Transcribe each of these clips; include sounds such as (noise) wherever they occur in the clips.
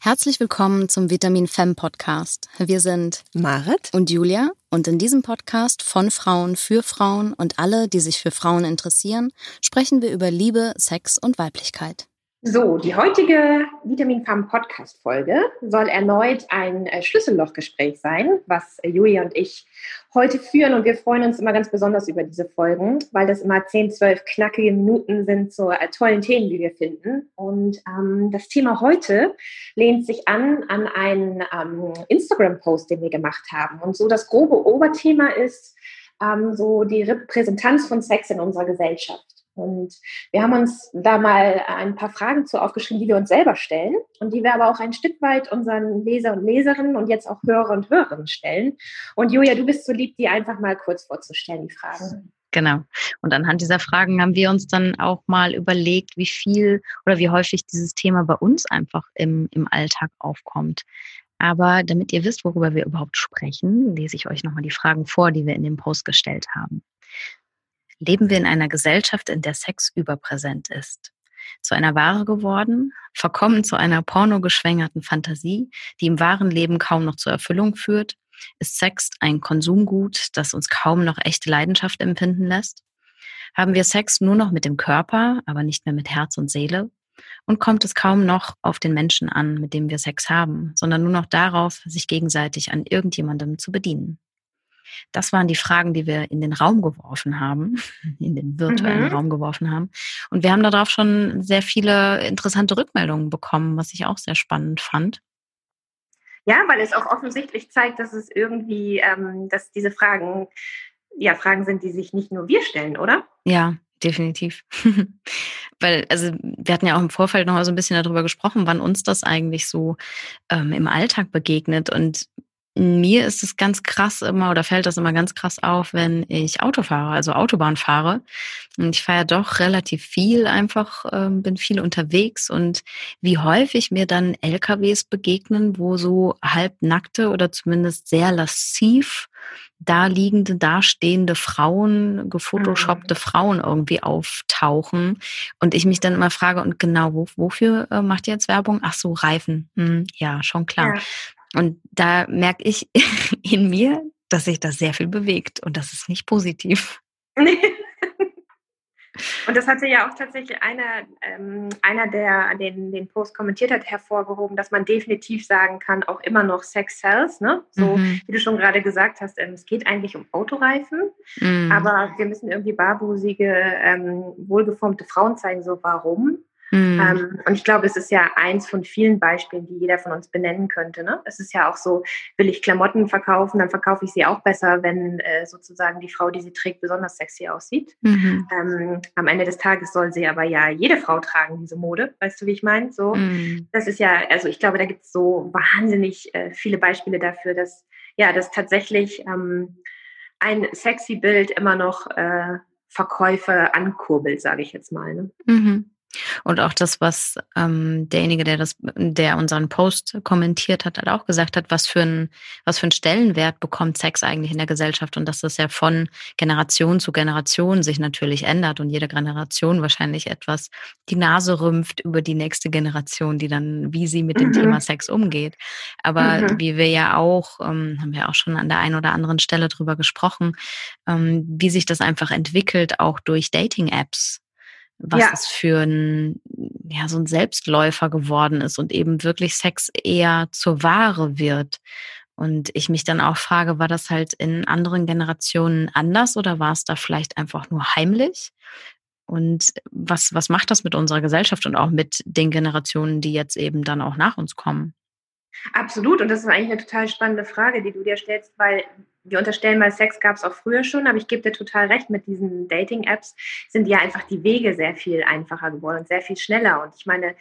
Herzlich willkommen zum Vitamin Femme Podcast. Wir sind Marit und Julia und in diesem Podcast von Frauen für Frauen und alle, die sich für Frauen interessieren, sprechen wir über Liebe, Sex und Weiblichkeit. So, die heutige Vitamin Farm Podcast Folge soll erneut ein äh, Schlüssellochgespräch sein, was äh, Julia und ich heute führen. Und wir freuen uns immer ganz besonders über diese Folgen, weil das immer 10, 12 knackige Minuten sind zu äh, tollen Themen, die wir finden. Und ähm, das Thema heute lehnt sich an an einen ähm, Instagram-Post, den wir gemacht haben. Und so das grobe Oberthema ist ähm, so die Repräsentanz von Sex in unserer Gesellschaft. Und wir haben uns da mal ein paar Fragen zu aufgeschrieben, die wir uns selber stellen und die wir aber auch ein Stück weit unseren Leser und Leserinnen und jetzt auch Hörer und Hörerinnen stellen. Und Julia, du bist so lieb, die einfach mal kurz vorzustellen, die Fragen. Genau. Und anhand dieser Fragen haben wir uns dann auch mal überlegt, wie viel oder wie häufig dieses Thema bei uns einfach im, im Alltag aufkommt. Aber damit ihr wisst, worüber wir überhaupt sprechen, lese ich euch nochmal die Fragen vor, die wir in dem Post gestellt haben leben wir in einer Gesellschaft, in der Sex überpräsent ist. Zu einer Ware geworden, verkommen zu einer pornogeschwängerten Fantasie, die im wahren Leben kaum noch zur Erfüllung führt, ist Sex ein Konsumgut, das uns kaum noch echte Leidenschaft empfinden lässt? Haben wir Sex nur noch mit dem Körper, aber nicht mehr mit Herz und Seele? Und kommt es kaum noch auf den Menschen an, mit dem wir Sex haben, sondern nur noch darauf, sich gegenseitig an irgendjemandem zu bedienen? Das waren die Fragen, die wir in den Raum geworfen haben, (laughs) in den virtuellen mhm. Raum geworfen haben. Und wir haben darauf schon sehr viele interessante Rückmeldungen bekommen, was ich auch sehr spannend fand. Ja, weil es auch offensichtlich zeigt, dass es irgendwie, ähm, dass diese Fragen ja Fragen sind, die sich nicht nur wir stellen, oder? Ja, definitiv. (laughs) Weil, also wir hatten ja auch im Vorfeld noch mal so ein bisschen darüber gesprochen, wann uns das eigentlich so ähm, im Alltag begegnet. Und mir ist es ganz krass immer oder fällt das immer ganz krass auf, wenn ich Auto fahre, also Autobahn fahre. Und ich fahre ja doch relativ viel einfach, äh, bin viel unterwegs und wie häufig mir dann LKWs begegnen, wo so halbnackte oder zumindest sehr lassiv da liegende, dastehende Frauen, gefotoshoppte mhm. Frauen irgendwie auftauchen. Und ich mich dann immer frage, und genau, wo, wofür äh, macht ihr jetzt Werbung? Ach so, Reifen. Hm, ja, schon klar. Ja. Und da merke ich (laughs) in mir, dass sich das sehr viel bewegt und das ist nicht positiv. (laughs) Und das hatte ja auch tatsächlich einer, ähm, einer der den, den Post kommentiert hat, hervorgehoben, dass man definitiv sagen kann, auch immer noch Sex sells. Ne? So mhm. wie du schon gerade gesagt hast, ähm, es geht eigentlich um Autoreifen, mhm. aber wir müssen irgendwie barbusige, ähm, wohlgeformte Frauen zeigen. So, warum? Mhm. Ähm, und ich glaube, es ist ja eins von vielen Beispielen, die jeder von uns benennen könnte. Ne? Es ist ja auch so, will ich Klamotten verkaufen, dann verkaufe ich sie auch besser, wenn äh, sozusagen die Frau, die sie trägt, besonders sexy aussieht. Mhm. Ähm, am Ende des Tages soll sie aber ja jede Frau tragen, diese Mode. Weißt du, wie ich meine? So, mhm. das ist ja, also ich glaube, da gibt es so wahnsinnig äh, viele Beispiele dafür, dass ja, dass tatsächlich ähm, ein sexy Bild immer noch äh, Verkäufe ankurbelt, sage ich jetzt mal. Ne? Und auch das, was ähm, derjenige, der das, der unseren Post kommentiert hat, hat auch gesagt hat, was für ein, was für einen Stellenwert bekommt Sex eigentlich in der Gesellschaft und dass das ja von Generation zu Generation sich natürlich ändert und jede Generation wahrscheinlich etwas die Nase rümpft über die nächste Generation, die dann, wie sie mit dem mhm. Thema Sex umgeht. Aber mhm. wie wir ja auch, ähm, haben wir auch schon an der einen oder anderen Stelle drüber gesprochen, ähm, wie sich das einfach entwickelt, auch durch Dating-Apps was ja. es für ein, ja, so ein Selbstläufer geworden ist und eben wirklich Sex eher zur Ware wird. Und ich mich dann auch frage, war das halt in anderen Generationen anders oder war es da vielleicht einfach nur heimlich? Und was, was macht das mit unserer Gesellschaft und auch mit den Generationen, die jetzt eben dann auch nach uns kommen? Absolut. Und das ist eigentlich eine total spannende Frage, die du dir stellst, weil wir unterstellen mal, Sex gab es auch früher schon, aber ich gebe dir total recht, mit diesen Dating-Apps sind ja einfach die Wege sehr viel einfacher geworden und sehr viel schneller. Und ich meine,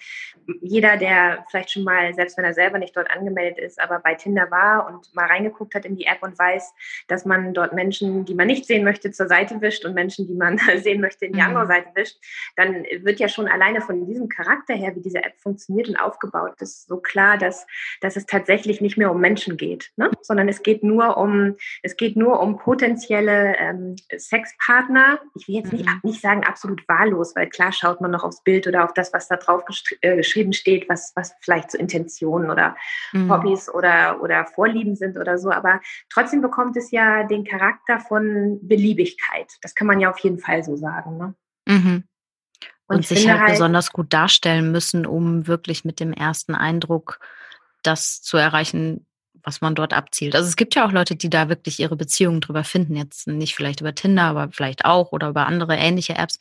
jeder, der vielleicht schon mal, selbst wenn er selber nicht dort angemeldet ist, aber bei Tinder war und mal reingeguckt hat in die App und weiß, dass man dort Menschen, die man nicht sehen möchte, zur Seite wischt und Menschen, die man (laughs) sehen möchte, in die andere mhm. Seite wischt, dann wird ja schon alleine von diesem Charakter her, wie diese App funktioniert und aufgebaut ist, so klar, dass, dass es tatsächlich nicht mehr um Menschen geht, ne? sondern es geht nur um es geht nur um potenzielle ähm, Sexpartner. Ich will jetzt nicht, mhm. nicht sagen absolut wahllos, weil klar schaut man noch aufs Bild oder auf das, was da drauf äh, geschrieben steht, was, was vielleicht so Intentionen oder mhm. Hobbys oder, oder Vorlieben sind oder so. Aber trotzdem bekommt es ja den Charakter von Beliebigkeit. Das kann man ja auf jeden Fall so sagen. Ne? Mhm. Und, und sich halt, halt besonders gut darstellen müssen, um wirklich mit dem ersten Eindruck das zu erreichen, was man dort abzielt. Also es gibt ja auch Leute, die da wirklich ihre Beziehungen drüber finden. Jetzt nicht vielleicht über Tinder, aber vielleicht auch oder über andere ähnliche Apps.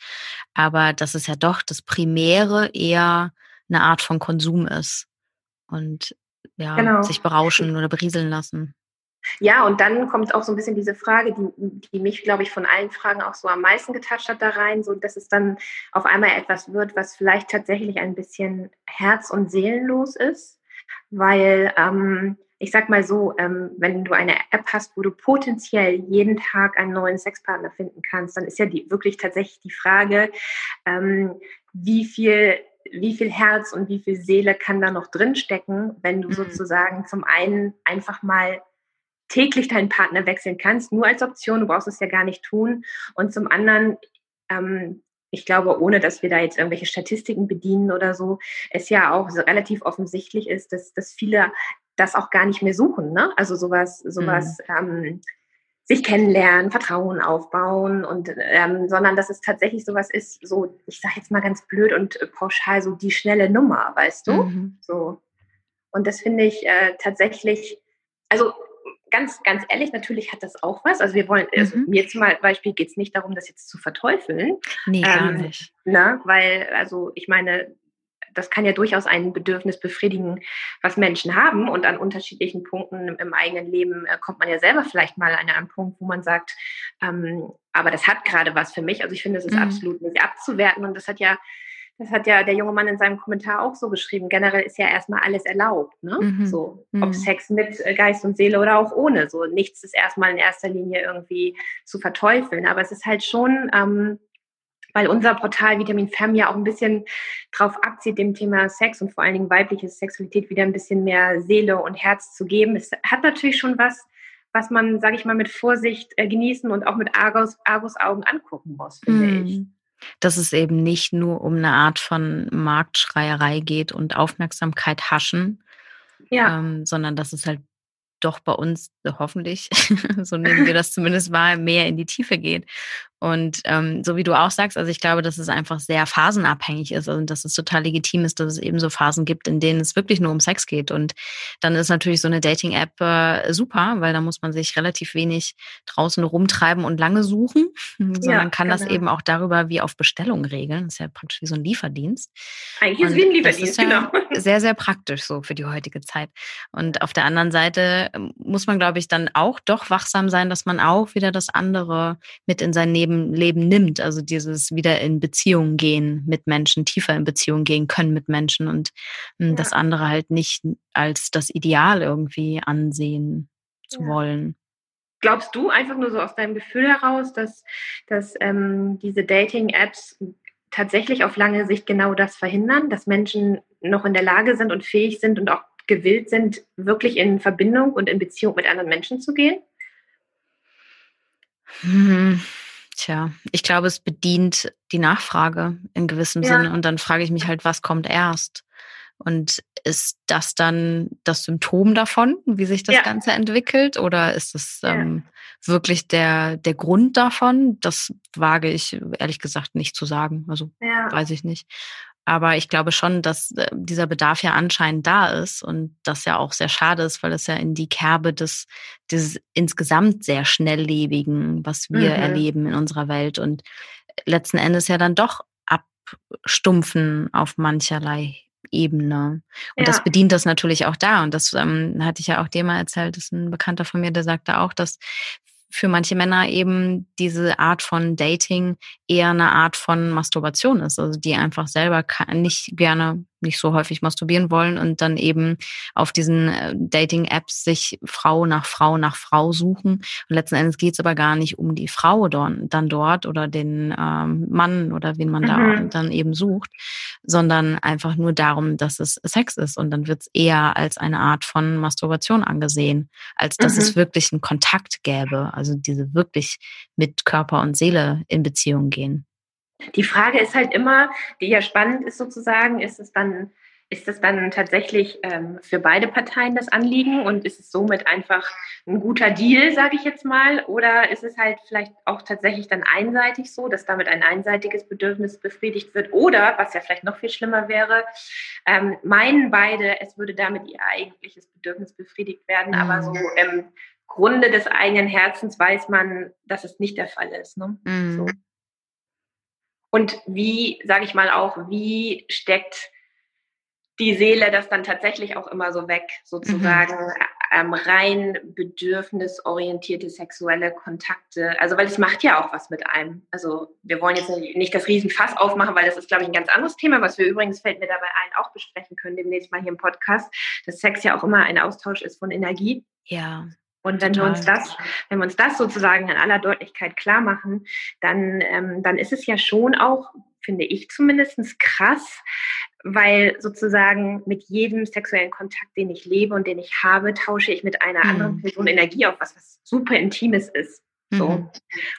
Aber dass es ja doch das Primäre eher eine Art von Konsum ist. Und ja, genau. sich berauschen oder berieseln lassen. Ja, und dann kommt auch so ein bisschen diese Frage, die, die mich, glaube ich, von allen Fragen auch so am meisten getatscht hat da rein, so dass es dann auf einmal etwas wird, was vielleicht tatsächlich ein bisschen herz- und seelenlos ist, weil ähm, ich sag mal so, ähm, wenn du eine App hast, wo du potenziell jeden Tag einen neuen Sexpartner finden kannst, dann ist ja die, wirklich tatsächlich die Frage, ähm, wie viel wie viel Herz und wie viel Seele kann da noch drinstecken, wenn du mhm. sozusagen zum einen einfach mal täglich deinen Partner wechseln kannst, nur als Option, du brauchst es ja gar nicht tun. Und zum anderen, ähm, ich glaube, ohne dass wir da jetzt irgendwelche Statistiken bedienen oder so, es ja auch so relativ offensichtlich ist, dass, dass viele das auch gar nicht mehr suchen. Ne? Also sowas, sowas, mhm. ähm, sich kennenlernen, Vertrauen aufbauen und ähm, sondern dass es tatsächlich sowas ist, so ich sage jetzt mal ganz blöd und pauschal so die schnelle Nummer, weißt du? Mhm. So und das finde ich äh, tatsächlich, also ganz, ganz ehrlich, natürlich hat das auch was. Also wir wollen, also mhm. mir zum Beispiel geht es nicht darum, das jetzt zu verteufeln. Nee, gar ähm, nicht. Na, weil, also ich meine, das kann ja durchaus ein Bedürfnis befriedigen, was Menschen haben. Und an unterschiedlichen Punkten im, im eigenen Leben äh, kommt man ja selber vielleicht mal an einen Punkt, wo man sagt, ähm, aber das hat gerade was für mich. Also ich finde, es ist mhm. absolut nicht abzuwerten. Und das hat ja das hat ja der junge Mann in seinem Kommentar auch so geschrieben. Generell ist ja erstmal alles erlaubt, ne? Mhm. So, ob mhm. Sex mit äh, Geist und Seele oder auch ohne. So, nichts ist erstmal in erster Linie irgendwie zu verteufeln. Aber es ist halt schon, ähm, weil unser Portal Vitamin Fem ja auch ein bisschen drauf abzieht, dem Thema Sex und vor allen Dingen weibliche Sexualität wieder ein bisschen mehr Seele und Herz zu geben. Es hat natürlich schon was, was man, sage ich mal, mit Vorsicht äh, genießen und auch mit Argus, Argus Augen angucken muss, finde mhm. ich dass es eben nicht nur um eine Art von Marktschreierei geht und Aufmerksamkeit haschen, ja. ähm, sondern dass es halt doch bei uns hoffentlich, (laughs) so nehmen wir das zumindest wahr, mehr in die Tiefe geht. Und ähm, so wie du auch sagst, also ich glaube, dass es einfach sehr phasenabhängig ist und dass es total legitim ist, dass es eben so Phasen gibt, in denen es wirklich nur um Sex geht. Und dann ist natürlich so eine Dating-App äh, super, weil da muss man sich relativ wenig draußen rumtreiben und lange suchen, sondern ja, kann genau. das eben auch darüber wie auf Bestellung regeln. Das ist ja praktisch wie so ein Lieferdienst. Eigentlich ist es wie ein Lieferdienst, ja genau. Sehr, sehr praktisch so für die heutige Zeit. Und auf der anderen Seite ähm, muss man, glaube ich, dann auch doch wachsam sein, dass man auch wieder das andere mit in sein Leben Leben, Leben nimmt. Also dieses wieder in Beziehungen gehen mit Menschen, tiefer in Beziehungen gehen können mit Menschen und hm, ja. das andere halt nicht als das Ideal irgendwie ansehen zu ja. wollen. Glaubst du einfach nur so aus deinem Gefühl heraus, dass, dass ähm, diese Dating-Apps tatsächlich auf lange Sicht genau das verhindern, dass Menschen noch in der Lage sind und fähig sind und auch gewillt sind, wirklich in Verbindung und in Beziehung mit anderen Menschen zu gehen? Hm. Tja, ich glaube, es bedient die Nachfrage in gewissem ja. Sinne. Und dann frage ich mich halt, was kommt erst? Und ist das dann das Symptom davon, wie sich das ja. Ganze entwickelt? Oder ist es ähm, ja. wirklich der, der Grund davon? Das wage ich ehrlich gesagt nicht zu sagen. Also weiß ich nicht. Aber ich glaube schon, dass äh, dieser Bedarf ja anscheinend da ist und das ja auch sehr schade ist, weil es ja in die Kerbe des, des insgesamt sehr schnelllebigen, was wir mhm. erleben in unserer Welt und letzten Endes ja dann doch abstumpfen auf mancherlei Ebene. Und ja. das bedient das natürlich auch da. Und das ähm, hatte ich ja auch dir mal erzählt, das ist ein Bekannter von mir, der sagte auch, dass für manche Männer eben diese Art von Dating eher eine Art von Masturbation ist, also die einfach selber nicht gerne nicht so häufig masturbieren wollen und dann eben auf diesen äh, Dating-Apps sich Frau nach Frau nach Frau suchen. Und letzten Endes geht es aber gar nicht um die Frau dann dort oder den ähm, Mann oder wen man mhm. da dann eben sucht, sondern einfach nur darum, dass es Sex ist. Und dann wird es eher als eine Art von Masturbation angesehen, als dass mhm. es wirklich einen Kontakt gäbe. Also diese wirklich mit Körper und Seele in Beziehung gehen. Die Frage ist halt immer, die ja spannend ist sozusagen, ist es dann, ist es dann tatsächlich ähm, für beide Parteien das Anliegen und ist es somit einfach ein guter Deal, sage ich jetzt mal, oder ist es halt vielleicht auch tatsächlich dann einseitig so, dass damit ein einseitiges Bedürfnis befriedigt wird? Oder, was ja vielleicht noch viel schlimmer wäre, ähm, meinen beide, es würde damit ihr eigentliches Bedürfnis befriedigt werden, aber so im Grunde des eigenen Herzens weiß man, dass es nicht der Fall ist. Ne? Mhm. So. Und wie, sage ich mal auch, wie steckt die Seele das dann tatsächlich auch immer so weg, sozusagen mhm. ähm, rein bedürfnisorientierte sexuelle Kontakte. Also weil es macht ja auch was mit einem. Also wir wollen jetzt nicht das Riesenfass aufmachen, weil das ist, glaube ich, ein ganz anderes Thema, was wir übrigens, fällt mir dabei ein, auch besprechen können demnächst mal hier im Podcast, dass Sex ja auch immer ein Austausch ist von Energie. Ja. Und wenn Total. wir uns das, wenn wir uns das sozusagen in aller Deutlichkeit klar machen, dann, ähm, dann ist es ja schon auch, finde ich zumindest, krass, weil sozusagen mit jedem sexuellen Kontakt, den ich lebe und den ich habe, tausche ich mit einer mhm. anderen Person Energie auf, was, was super Intimes ist. So. Mhm.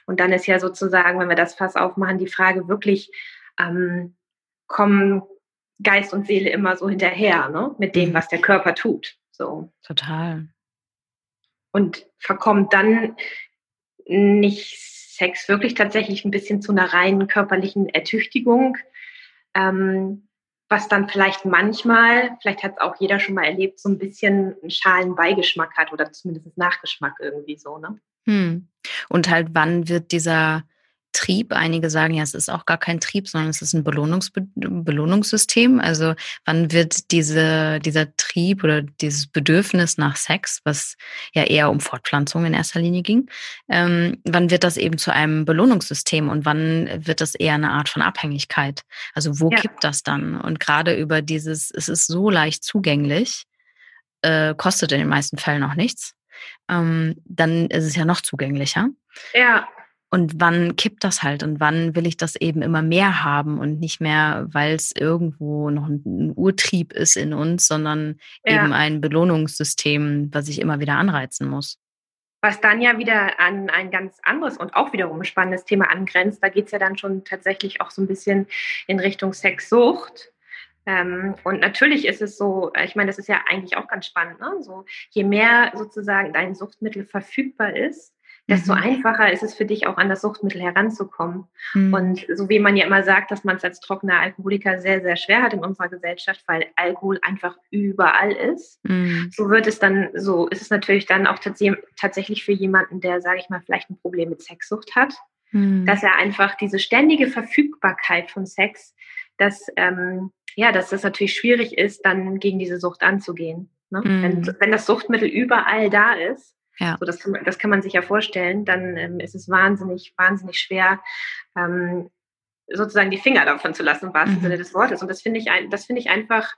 Und dann ist ja sozusagen, wenn wir das Fass aufmachen, die Frage wirklich, ähm, kommen Geist und Seele immer so hinterher, ne? Mit dem, mhm. was der Körper tut. So. Total und verkommt dann nicht Sex wirklich tatsächlich ein bisschen zu einer reinen körperlichen Ertüchtigung, ähm, was dann vielleicht manchmal, vielleicht hat es auch jeder schon mal erlebt, so ein bisschen einen schalen Beigeschmack hat oder zumindest Nachgeschmack irgendwie so, ne? Hm. Und halt, wann wird dieser Trieb. Einige sagen ja, es ist auch gar kein Trieb, sondern es ist ein Belohnungs Belohnungssystem. Also wann wird diese, dieser Trieb oder dieses Bedürfnis nach Sex, was ja eher um Fortpflanzung in erster Linie ging, ähm, wann wird das eben zu einem Belohnungssystem und wann wird das eher eine Art von Abhängigkeit? Also wo ja. kippt das dann? Und gerade über dieses, es ist so leicht zugänglich, äh, kostet in den meisten Fällen auch nichts. Ähm, dann ist es ja noch zugänglicher. Ja. Und wann kippt das halt und wann will ich das eben immer mehr haben und nicht mehr, weil es irgendwo noch ein Urtrieb ist in uns, sondern ja. eben ein Belohnungssystem, was ich immer wieder anreizen muss. Was dann ja wieder an ein ganz anderes und auch wiederum spannendes Thema angrenzt. Da geht es ja dann schon tatsächlich auch so ein bisschen in Richtung Sexsucht. Ähm, und natürlich ist es so, ich meine, das ist ja eigentlich auch ganz spannend, ne? so, je mehr sozusagen dein Suchtmittel verfügbar ist, desto mhm. einfacher ist es für dich auch an das Suchtmittel heranzukommen. Mhm. Und so wie man ja immer sagt, dass man es als trockener Alkoholiker sehr, sehr schwer hat in unserer Gesellschaft, weil Alkohol einfach überall ist, mhm. so wird es dann, so ist es natürlich dann auch tatsächlich für jemanden, der, sage ich mal, vielleicht ein Problem mit Sexsucht hat, mhm. dass er einfach diese ständige Verfügbarkeit von Sex, dass, ähm, ja, dass das natürlich schwierig ist, dann gegen diese Sucht anzugehen. Ne? Wenn, mhm. wenn das Suchtmittel überall da ist, ja. So, das, kann man, das kann man sich ja vorstellen. Dann ähm, ist es wahnsinnig, wahnsinnig schwer, ähm, sozusagen die Finger davon zu lassen, im wahrsten mhm. Sinne des Wortes. Und das finde ich, ein, das finde ich einfach,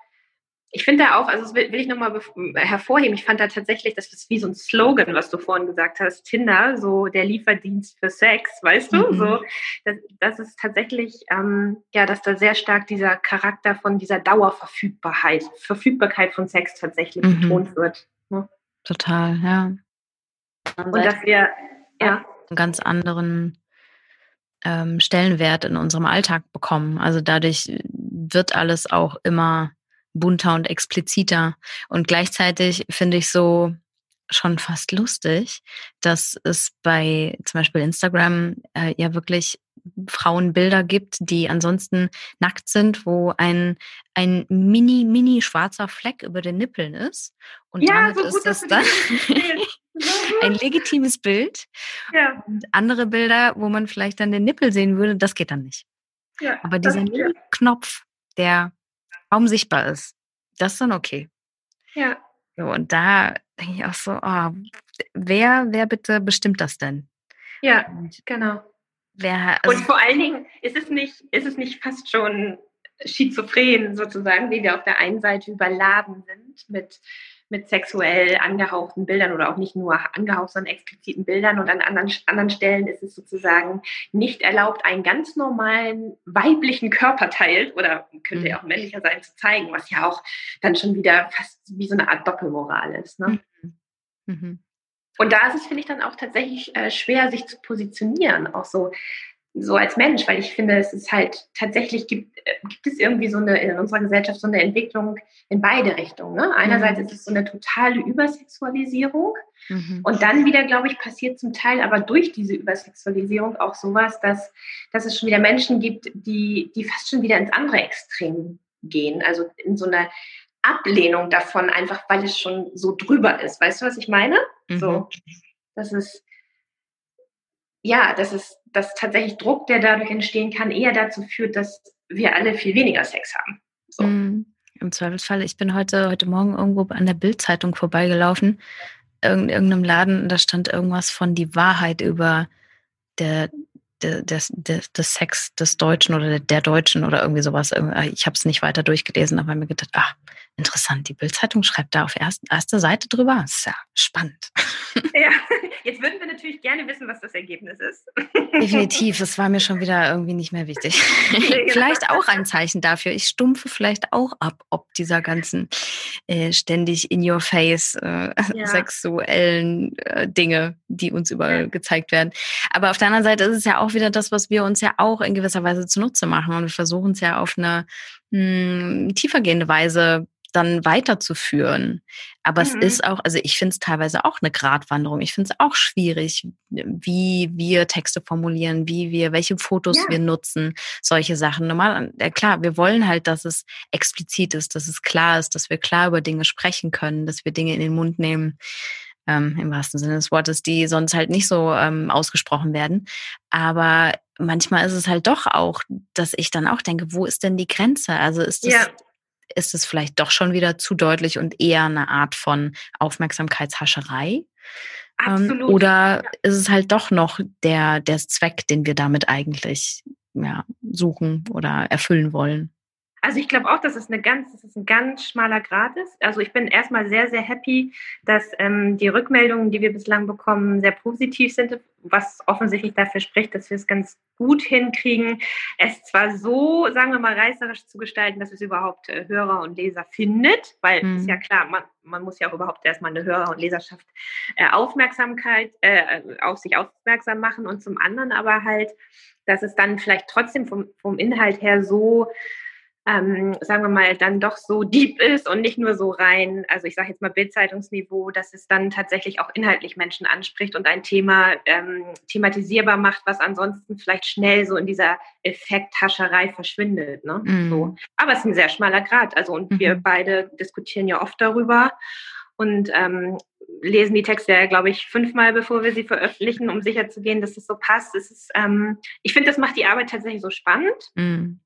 ich finde da auch, also das will, will ich nochmal hervorheben, ich fand da tatsächlich, das ist wie so ein Slogan, was du vorhin gesagt hast, Tinder, so der Lieferdienst für Sex, weißt du? Mhm. So, das, das ist tatsächlich, ähm, ja, dass da sehr stark dieser Charakter von dieser Dauerverfügbarkeit, Verfügbarkeit von Sex tatsächlich mhm. betont wird. Ne? Total, ja. Und dass wir ja. einen ganz anderen ähm, Stellenwert in unserem Alltag bekommen. Also dadurch wird alles auch immer bunter und expliziter. Und gleichzeitig finde ich so schon fast lustig, dass es bei zum Beispiel Instagram äh, ja wirklich Frauenbilder gibt, die ansonsten nackt sind, wo ein, ein mini, mini schwarzer Fleck über den Nippeln ist. Und ja, damit so gut, ist das dann (laughs) (laughs) ein legitimes Bild. Ja. Und andere Bilder, wo man vielleicht dann den Nippel sehen würde, das geht dann nicht. Ja, Aber dieser. Knopf, der kaum sichtbar ist, das ist dann okay. Ja. So, und da denke ich auch so, oh, wer, wer bitte bestimmt das denn? Ja, und genau. Wer, also und vor allen Dingen ist es nicht, ist es nicht fast schon schizophren sozusagen, wie wir auf der einen Seite überladen sind mit mit sexuell angehauchten Bildern oder auch nicht nur angehaucht, sondern expliziten Bildern. Und an anderen, anderen Stellen ist es sozusagen nicht erlaubt, einen ganz normalen weiblichen Körperteil oder könnte ja mhm. auch männlicher sein, zu zeigen, was ja auch dann schon wieder fast wie so eine Art Doppelmoral ist. Ne? Mhm. Mhm. Und da ist es, finde ich, dann auch tatsächlich äh, schwer, sich zu positionieren. Auch so, so als Mensch, weil ich finde, es ist halt tatsächlich gibt, äh, gibt es irgendwie so eine in unserer Gesellschaft so eine Entwicklung in beide Richtungen. Ne? Einerseits mhm. ist es so eine totale Übersexualisierung mhm. und dann wieder, glaube ich, passiert zum Teil aber durch diese Übersexualisierung auch sowas, dass, dass es schon wieder Menschen gibt, die, die fast schon wieder ins andere Extrem gehen, also in so einer Ablehnung davon, einfach weil es schon so drüber ist. Weißt du, was ich meine? Mhm. So, das ist ja, das ist dass tatsächlich Druck, der dadurch entstehen kann, eher dazu führt, dass wir alle viel weniger Sex haben. So. Mm, Im Zweifelsfall, ich bin heute, heute Morgen irgendwo an der Bildzeitung vorbeigelaufen, in irgendeinem Laden, da stand irgendwas von die Wahrheit über der, der, der, der, Sex des Deutschen oder der, der Deutschen oder irgendwie sowas. Ich habe es nicht weiter durchgelesen, aber mir gedacht, ach, Interessant, die Bildzeitung schreibt da auf erst, erster Seite drüber. Das ist ja spannend. Ja, (laughs) jetzt würden wir natürlich gerne wissen, was das Ergebnis ist. Definitiv, (laughs) das war mir schon wieder irgendwie nicht mehr wichtig. (laughs) Genau. vielleicht auch ein Zeichen dafür. Ich stumpfe vielleicht auch ab, ob dieser ganzen äh, ständig in your face äh, ja. sexuellen äh, Dinge, die uns überall ja. gezeigt werden. Aber auf der anderen Seite ist es ja auch wieder das, was wir uns ja auch in gewisser Weise zunutze machen. Und wir versuchen es ja auf eine mh, hm, tiefergehende Weise dann weiterzuführen. Aber mhm. es ist auch, also ich finde es teilweise auch eine Gratwanderung. Ich finde es auch schwierig, wie wir Texte formulieren, wie wir, welche Fotos ja. wir nutzen, solche Sachen. Normal, ja klar, wir wollen halt, dass es explizit ist, dass es klar ist, dass wir klar über Dinge sprechen können, dass wir Dinge in den Mund nehmen. Ähm, im wahrsten Sinne des Wortes, die sonst halt nicht so ähm, ausgesprochen werden. Aber manchmal ist es halt doch auch, dass ich dann auch denke, wo ist denn die Grenze? Also ist das, ja ist es vielleicht doch schon wieder zu deutlich und eher eine Art von Aufmerksamkeitshascherei? Ähm, Absolut. oder ja. ist es halt doch noch der, der Zweck, den wir damit eigentlich ja, suchen oder erfüllen wollen? Also ich glaube auch, dass es eine ganz, dass es ein ganz schmaler Grad ist. Also ich bin erstmal sehr, sehr happy, dass ähm, die Rückmeldungen, die wir bislang bekommen, sehr positiv sind, was offensichtlich dafür spricht, dass wir es ganz gut hinkriegen, es zwar so, sagen wir mal, reißerisch zu gestalten, dass es überhaupt äh, Hörer und Leser findet, weil mhm. ist ja klar, man, man muss ja auch überhaupt erstmal eine Hörer- und Leserschaft äh, Aufmerksamkeit äh, auf sich aufmerksam machen und zum anderen aber halt, dass es dann vielleicht trotzdem vom, vom Inhalt her so ähm, sagen wir mal, dann doch so deep ist und nicht nur so rein, also ich sage jetzt mal Bildzeitungsniveau, dass es dann tatsächlich auch inhaltlich Menschen anspricht und ein Thema ähm, thematisierbar macht, was ansonsten vielleicht schnell so in dieser Effekthascherei verschwindet. Ne? Mhm. So. Aber es ist ein sehr schmaler Grad. Also und mhm. wir beide diskutieren ja oft darüber und ähm, lesen die Texte ja, glaube ich, fünfmal, bevor wir sie veröffentlichen, um sicherzugehen, dass es so passt. Es ist, ähm, ich finde, das macht die Arbeit tatsächlich so spannend. Mhm.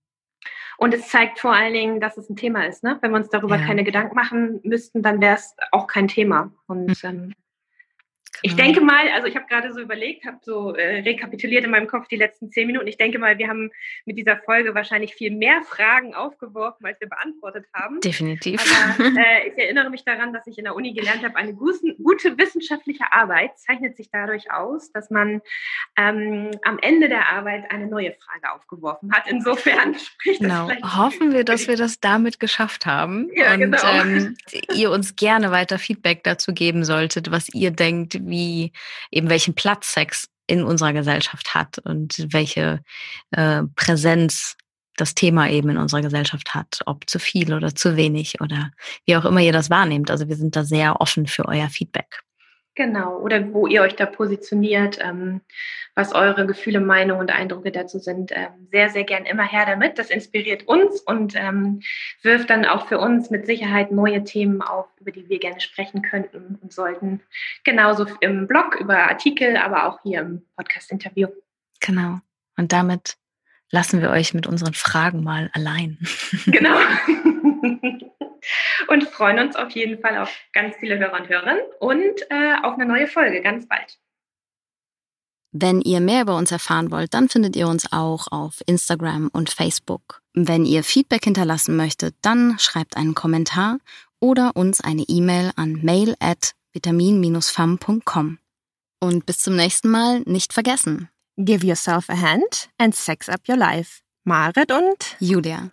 Und es zeigt vor allen Dingen, dass es ein Thema ist. Ne? Wenn wir uns darüber ja. keine Gedanken machen müssten, dann wäre es auch kein Thema. Und mhm. ähm, ich denke mal, also ich habe gerade so überlegt, habe so äh, rekapituliert in meinem Kopf die letzten zehn Minuten. Ich denke mal, wir haben mit dieser Folge wahrscheinlich viel mehr Fragen aufgeworfen, als wir beantwortet haben. Definitiv. Aber (laughs) äh, ich erinnere mich daran, dass ich in der Uni gelernt habe, eine gute, gute wissenschaftliche Arbeit zeichnet sich dadurch aus, dass man ähm, am Ende der Arbeit eine neue Frage aufgeworfen hat. Insofern (laughs) spricht genau. das Genau. Hoffen wir, dass wir das damit geschafft haben ja, und genau. ähm, ihr uns gerne weiter Feedback dazu geben solltet, was ihr denkt, wie eben welchen Platz Sex in unserer Gesellschaft hat und welche äh, Präsenz das Thema eben in unserer Gesellschaft hat, ob zu viel oder zu wenig oder wie auch immer ihr das wahrnehmt. Also wir sind da sehr offen für euer Feedback. Genau, oder wo ihr euch da positioniert, ähm, was eure Gefühle, Meinungen und Eindrücke dazu sind. Ähm, sehr, sehr gern immer her damit. Das inspiriert uns und ähm, wirft dann auch für uns mit Sicherheit neue Themen auf, über die wir gerne sprechen könnten und sollten. Genauso im Blog, über Artikel, aber auch hier im Podcast-Interview. Genau. Und damit lassen wir euch mit unseren Fragen mal allein. (laughs) Genau. und freuen uns auf jeden Fall auf ganz viele Hörer und Hörerinnen und äh, auf eine neue Folge ganz bald. Wenn ihr mehr über uns erfahren wollt, dann findet ihr uns auch auf Instagram und Facebook. Wenn ihr Feedback hinterlassen möchtet, dann schreibt einen Kommentar oder uns eine E-Mail an mail at vitamin-fam.com. Und bis zum nächsten Mal nicht vergessen. Give yourself a hand and sex up your life. Marit und Julia.